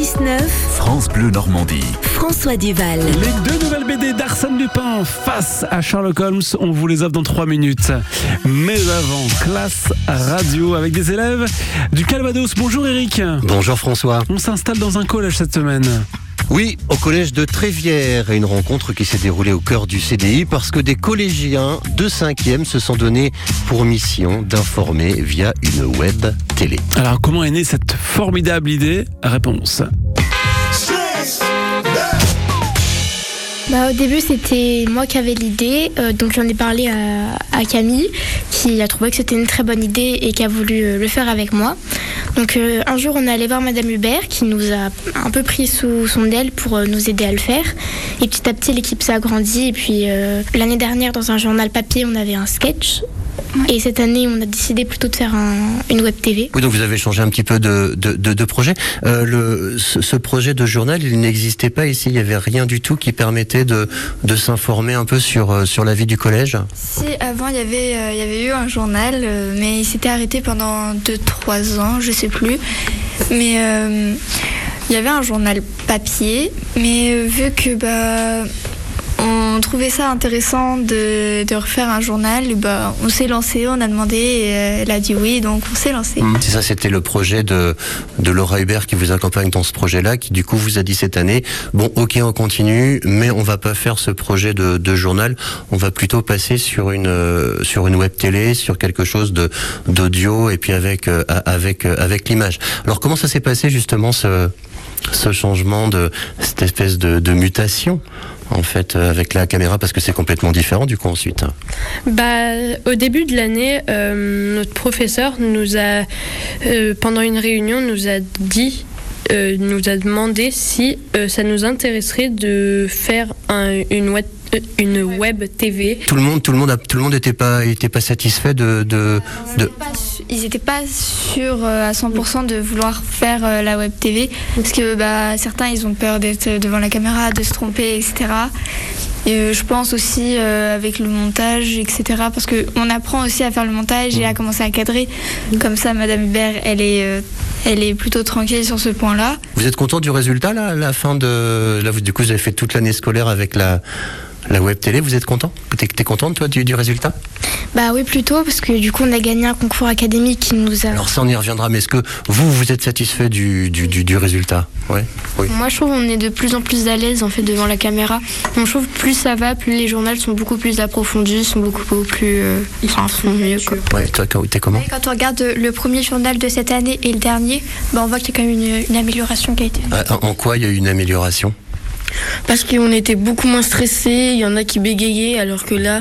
6-9, France Bleu Normandie. François Duval. Les deux nouvelles BD d'Arsène Lupin face à Sherlock Holmes, on vous les offre dans 3 minutes. Mais avant, classe radio avec des élèves du Calvados. Bonjour Eric. Bonjour François. On s'installe dans un collège cette semaine. Oui, au collège de Trévière, une rencontre qui s'est déroulée au cœur du CDI parce que des collégiens de 5e se sont donnés pour mission d'informer via une web télé. Alors comment est née cette formidable idée? Réponse. Bah, au début, c'était moi qui avais l'idée, euh, donc j'en ai parlé à, Camille, qui a trouvé que c'était une très bonne idée et qui a voulu euh, le faire avec moi. Donc euh, un jour, on est allé voir Madame Hubert, qui nous a un peu pris sous son aile pour nous aider à le faire. Et petit à petit, l'équipe s'est agrandie. Et puis l'année dernière, dans un journal papier, on avait un sketch. Et cette année, on a décidé plutôt de faire un- une web TV. Oui, donc vous avez changé un petit peu de, de, de- de projet. Euh, le, ce, ce projet de journal, il n'existait pas ici. Il n'y avait rien du tout qui permettait de, de s'informer un peu sur, euh, sur la vie du collège. Si, avant, il y avait, euh, il y avait eu un journal, euh, mais il s'était arrêté pendant 2-3 ans, je sais plus. Mais euh, il y avait un journal papier, mais euh, vu que bah, on trouvait ça intéressant de, de refaire un journal, et bah, on s'est lancé, on a demandé, et euh, elle a dit oui, donc on s'est lancé. C'est ça, c'était le projet de, de Laura Hubert qui vous accompagne dans ce projet-là, qui du coup vous a dit cette année, bon ok on continue, mais on va pas faire ce projet de, de journal, on va plutôt passer sur une euh, sur une web télé, sur quelque chose de d'audio et puis avec euh, avec euh, avec l'image. Alors comment ça s'est passé justement ce ce changement de cette espèce de, de mutation? En fait euh, avec la caméra parce que c'est complètement différent du coup ensuite. Bah, au début de l'année, euh, notre professeur nous a, euh, pendant une réunion, nous a dit, euh, nous a demandé si euh, ça nous intéresserait de faire un- une web, euh, une web TV. Tout le monde tout le monde a, tout le monde était pas était pas satisfait de de, de Ils n'étaient pas sûrs euh, à 100% de vouloir faire euh, la web TV parce que bah, certains ils ont peur d'être devant la caméra, de se tromper, etc. Et euh, je pense aussi euh, avec le montage, etc. Parce qu'on apprend aussi à faire le montage et à commencer à cadrer. Comme ça, Madame Hubert, elle est, euh, elle est plutôt tranquille sur ce point-là. Vous êtes content du résultat là, à la fin de là vous, du coup vous avez fait toute l'année scolaire avec la la web télé, vous êtes content T'es t'es contente toi du, du résultat Bah oui, plutôt, parce que du coup, on a gagné un concours académique qui nous a. Alors ça on y reviendra, mais est-ce que vous vous êtes satisfait du, du, du, du résultat Ouais. Oui. Moi, je trouve qu'on est de plus en plus à l'aise en fait devant la caméra. Je trouve plus ça va, plus les journaux sont beaucoup plus approfondis, sont beaucoup plus, euh, enfin, sont mieux. Quoi. Ouais, toi quand- t'es comment Quand on regarde le premier journal de cette année et le dernier, bah, on voit qu'il y a quand même une, une amélioration qui a été. Ah, En en quoi il y a eu une amélioration Parce qu'on était beaucoup moins stressés, il y en a qui bégayaient, alors que là,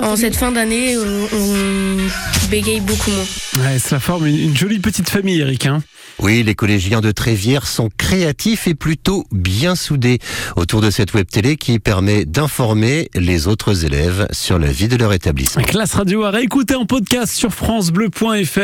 en cette fin d'année, on, on bégaye beaucoup moins. Ouais, cela forme une, une jolie petite famille Eric. Hein. Oui, les collégiens de Trévière sont créatifs et plutôt bien soudés autour de cette web télé qui permet d'informer les autres élèves sur la vie de leur établissement. Classe radio à réécouter en podcast sur francebleu.fr.